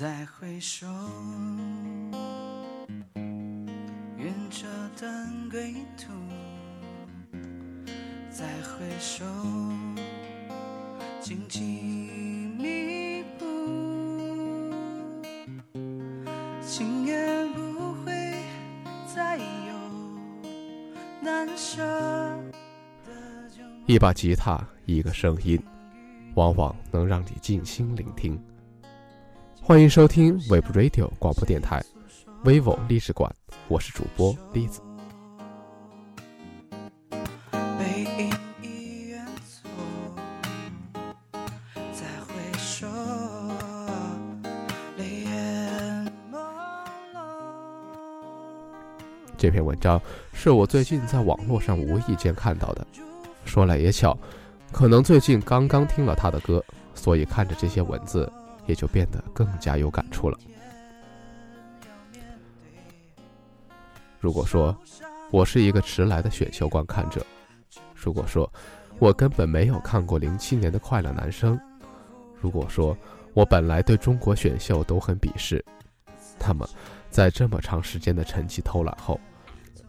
再回首，愿这段归途。再回首，荆棘密布，情也不会再有难舍的旧梦。一把吉他，一个声音，往往能让你静心聆听。欢迎收听 Web Radio 广播电台，vivo 历史馆，我是主播栗子。这篇文章是我最近在网络上无意间看到的。说来也巧，可能最近刚刚听了他的歌，所以看着这些文字也就变得更加有感触了。如果说我是一个迟来的选秀观看者，如果说我根本没有看过零七年的《快乐男声》，如果说我本来对中国选秀都很鄙视，那么在这么长时间的沉寂偷懒后，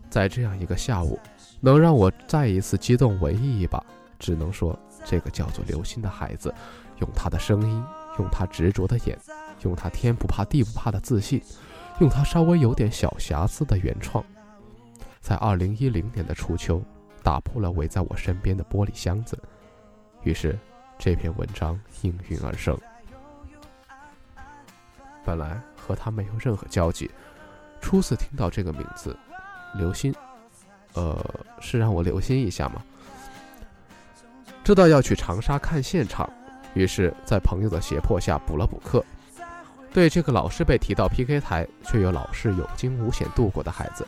在这样一个下午，能让我再一次激动文艺一把，只能说这个叫做刘星的孩子，用他的声音，用他执着的眼，用他天不怕地不怕的自信，用他稍微有点小瑕疵的原创，在二零一零年的初秋，打破了围在我身边的玻璃箱子，于是这篇文章应运而生。本来和他没有任何交集，初次听到这个名字，刘星，呃，是让我留心一下吗？知道要去长沙看现场，于是，在朋友的胁迫下补了补课。对这个老是被提到 PK 台，却又老是有惊无险度过的孩子，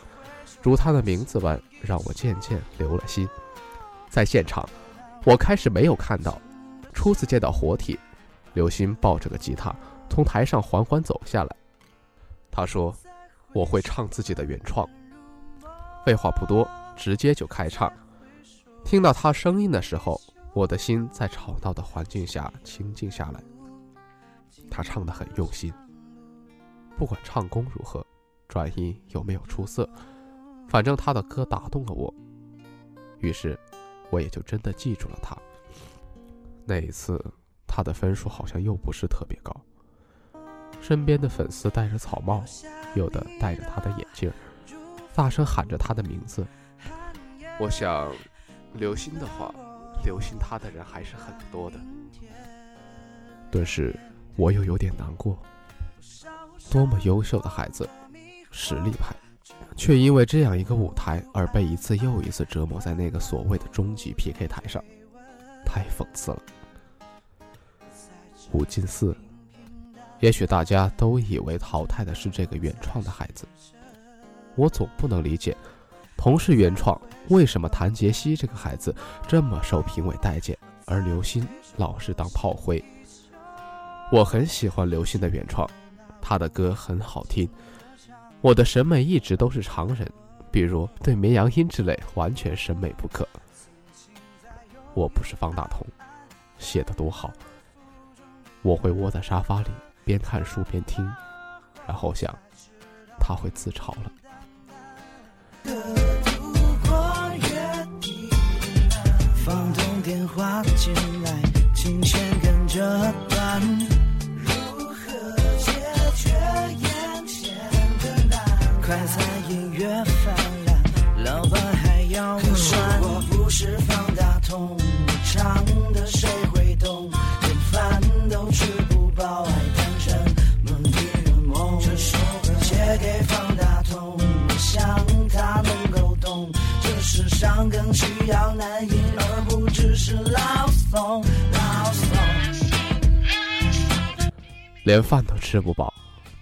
如他的名字般，让我渐渐留了心。在现场，我开始没有看到，初次见到活体，刘星抱着个吉他从台上缓缓走下来。他说：“我会唱自己的原创。”废话不多，直接就开唱。听到他声音的时候，我的心在吵闹的环境下清静下来。他唱得很用心，不管唱功如何，转音有没有出色，反正他的歌打动了我。于是，我也就真的记住了他。那一次，他的分数好像又不是特别高。身边的粉丝戴着草帽，有的戴着他的眼镜，大声喊着他的名字。我想，留心的话，留心他的人还是很多的。顿时，我又有点难过。多么优秀的孩子，实力派，却因为这样一个舞台而被一次又一次折磨在那个所谓的终极 PK 台上，太讽刺了。五进四，也许大家都以为淘汰的是这个原创的孩子，我总不能理解，同是原创，为什么谭杰希这个孩子这么受评委待见，而刘星老是当炮灰。我很喜欢刘星的原创，他的歌很好听。我的审美一直都是常人，比如对绵羊音之类完全审美不可。我不是方大同，写的多好。我会窝在沙发里边看书边听，然后想，他会自嘲了。进来，琴弦跟着断。如何解决眼前的难？快连饭都吃不饱，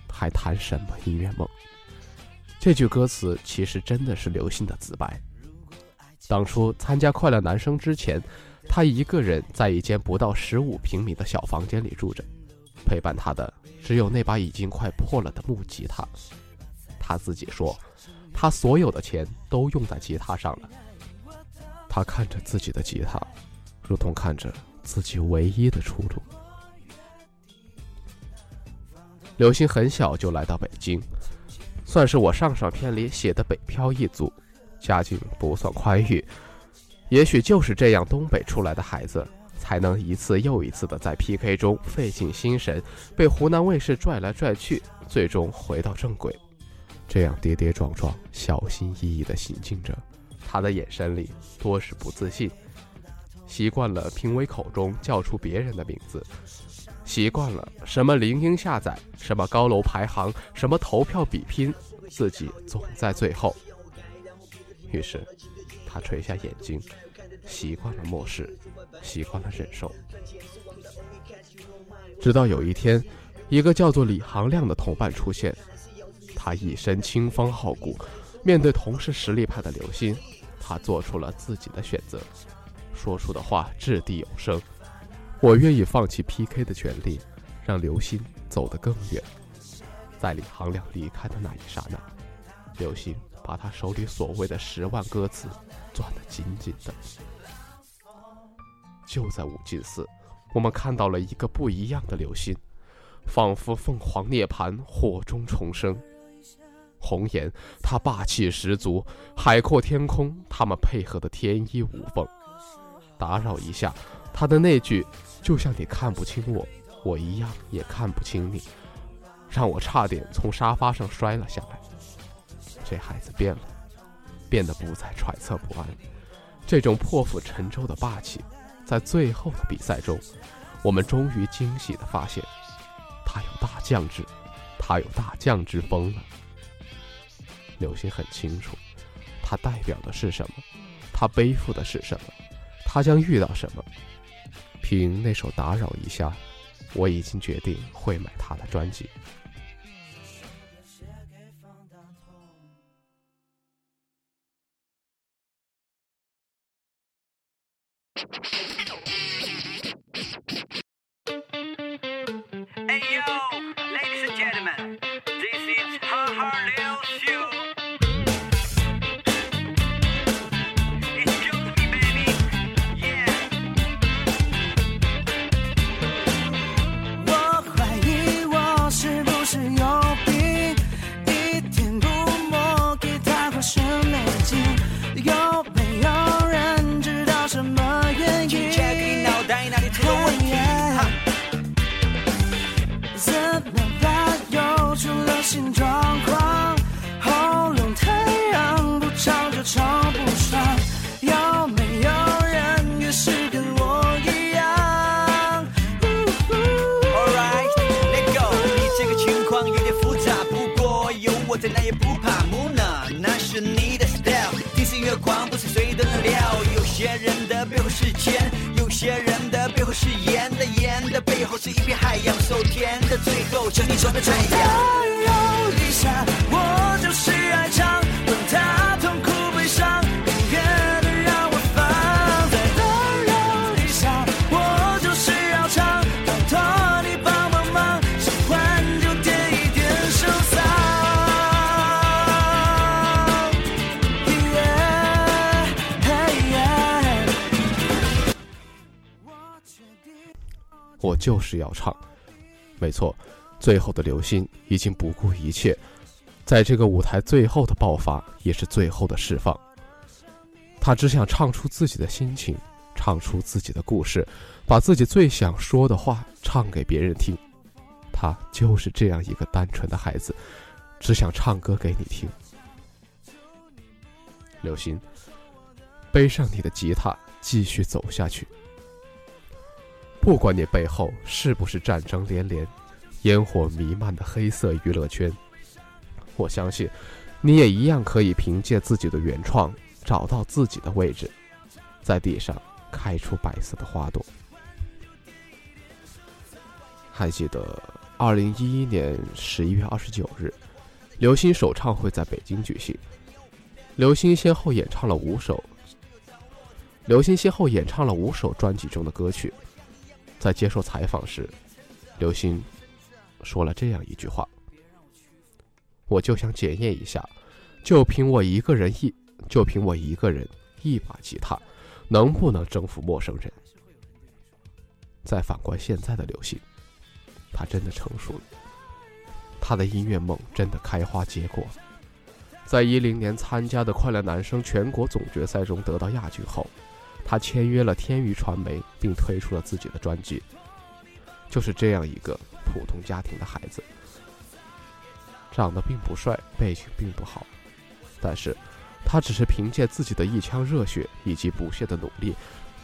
还谈什么音乐梦？这句歌词其实真的是刘星的自白。当初参加《快乐男声》之前，他一个人在一间不到十五平米的小房间里住着，陪伴他的只有那把已经快破了的木吉他。他自己说，他所有的钱都用在吉他上了。他看着自己的吉他，如同看着自己唯一的出路。刘星很小就来到北京，算是我上上篇里写的北漂一族，家境不算宽裕。也许就是这样东北出来的孩子，才能一次又一次的在 PK 中费尽心神，被湖南卫视拽来拽去，最终回到正轨。这样跌跌撞撞、小心翼翼地行进着，他的眼神里多是不自信。习惯了评委口中叫出别人的名字，习惯了什么铃音下载、什么高楼排行、什么投票比拼，自己总在最后。于是。他垂下眼睛，习惯了漠视，习惯了忍受。直到有一天，一个叫做李行亮的同伴出现，他一身清风好骨，面对同是实力派的刘鑫，他做出了自己的选择，说出的话掷地有声：“我愿意放弃 PK 的权利，让刘鑫走得更远。”在李行亮离开的那一刹那，刘鑫把他手里所谓的十万歌词。攥得紧紧的。就在五进寺，我们看到了一个不一样的流星，仿佛凤凰涅槃，火中重生。红颜，他霸气十足；海阔天空，他们配合的天衣无缝。打扰一下，他的那句“就像你看不清我，我一样也看不清你”，让我差点从沙发上摔了下来。这孩子变了。变得不再揣测不安，这种破釜沉舟的霸气，在最后的比赛中，我们终于惊喜地发现，他有大将之，他有大将之风了。刘星很清楚，他代表的是什么，他背负的是什么，他将遇到什么。凭那首《打扰一下》，我已经决定会买他的专辑。哎呦的背后是钱，有些人的背后是盐的，盐的背后是一片海洋。So 甜的最后就你说的这样。打扰一下，我就是爱唱，我就是要唱，没错，最后的流星已经不顾一切，在这个舞台最后的爆发也是最后的释放。他只想唱出自己的心情，唱出自己的故事，把自己最想说的话唱给别人听。他就是这样一个单纯的孩子，只想唱歌给你听。流星，背上你的吉他，继续走下去。不管你背后是不是战争连连、烟火弥漫的黑色娱乐圈，我相信，你也一样可以凭借自己的原创找到自己的位置，在地上开出白色的花朵。还记得二零一一年十一月二十九日，刘星首唱会在北京举行，刘星先后演唱了五首，刘星先后演唱了五首专辑中的歌曲。在接受采访时，刘星说了这样一句话：“我就想检验一下，就凭我一个人一，就凭我一个人一把吉他，能不能征服陌生人？”再反观现在的刘星，他真的成熟了。他的音乐梦真的开花结果。在一零年参加的快乐男声全国总决赛中得到亚军后，他签约了天娱传媒，并推出了自己的专辑。就是这样一个普通家庭的孩子，长得并不帅，背景并不好，但是，他只是凭借自己的一腔热血以及不懈的努力，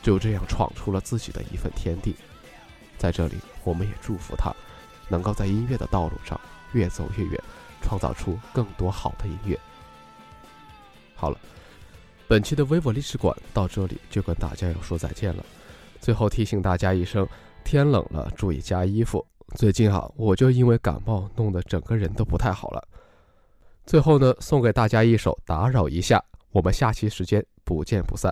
就这样闯出了自己的一份天地。在这里，我们也祝福他，能够在音乐的道路上越走越远，创造出更多好的音乐。好了，本期的 vivo 历史馆到这里就跟大家要说再见了。最后提醒大家一声，天冷了注意加衣服。最近啊，我就因为感冒弄得整个人都不太好了。最后呢，送给大家一首《打扰一下》，我们下期时间不见不散。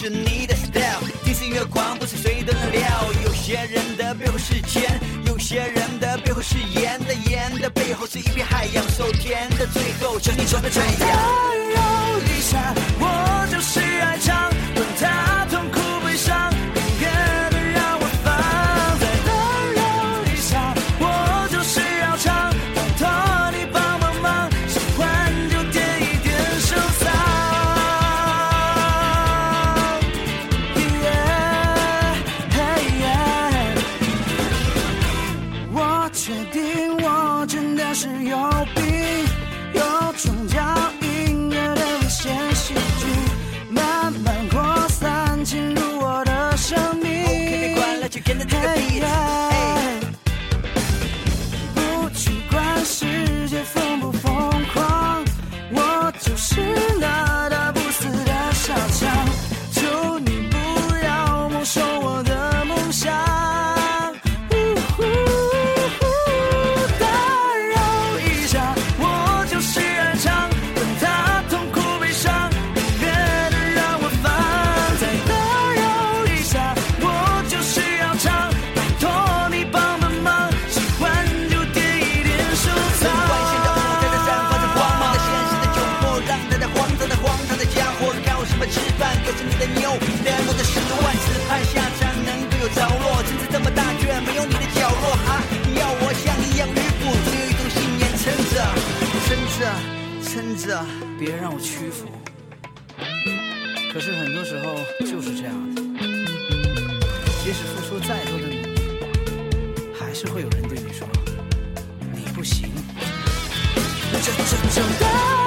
是你的 style。听音乐狂不是谁都能料，有些人的背后是钱，有些人的背后是盐的，盐的背后是一片海洋，受甜的最后成你说的嘴。温柔一下。别让我屈服。可是很多时候就是这样的，即使付出再多的努力，还是会有人对你说你不行。这这这。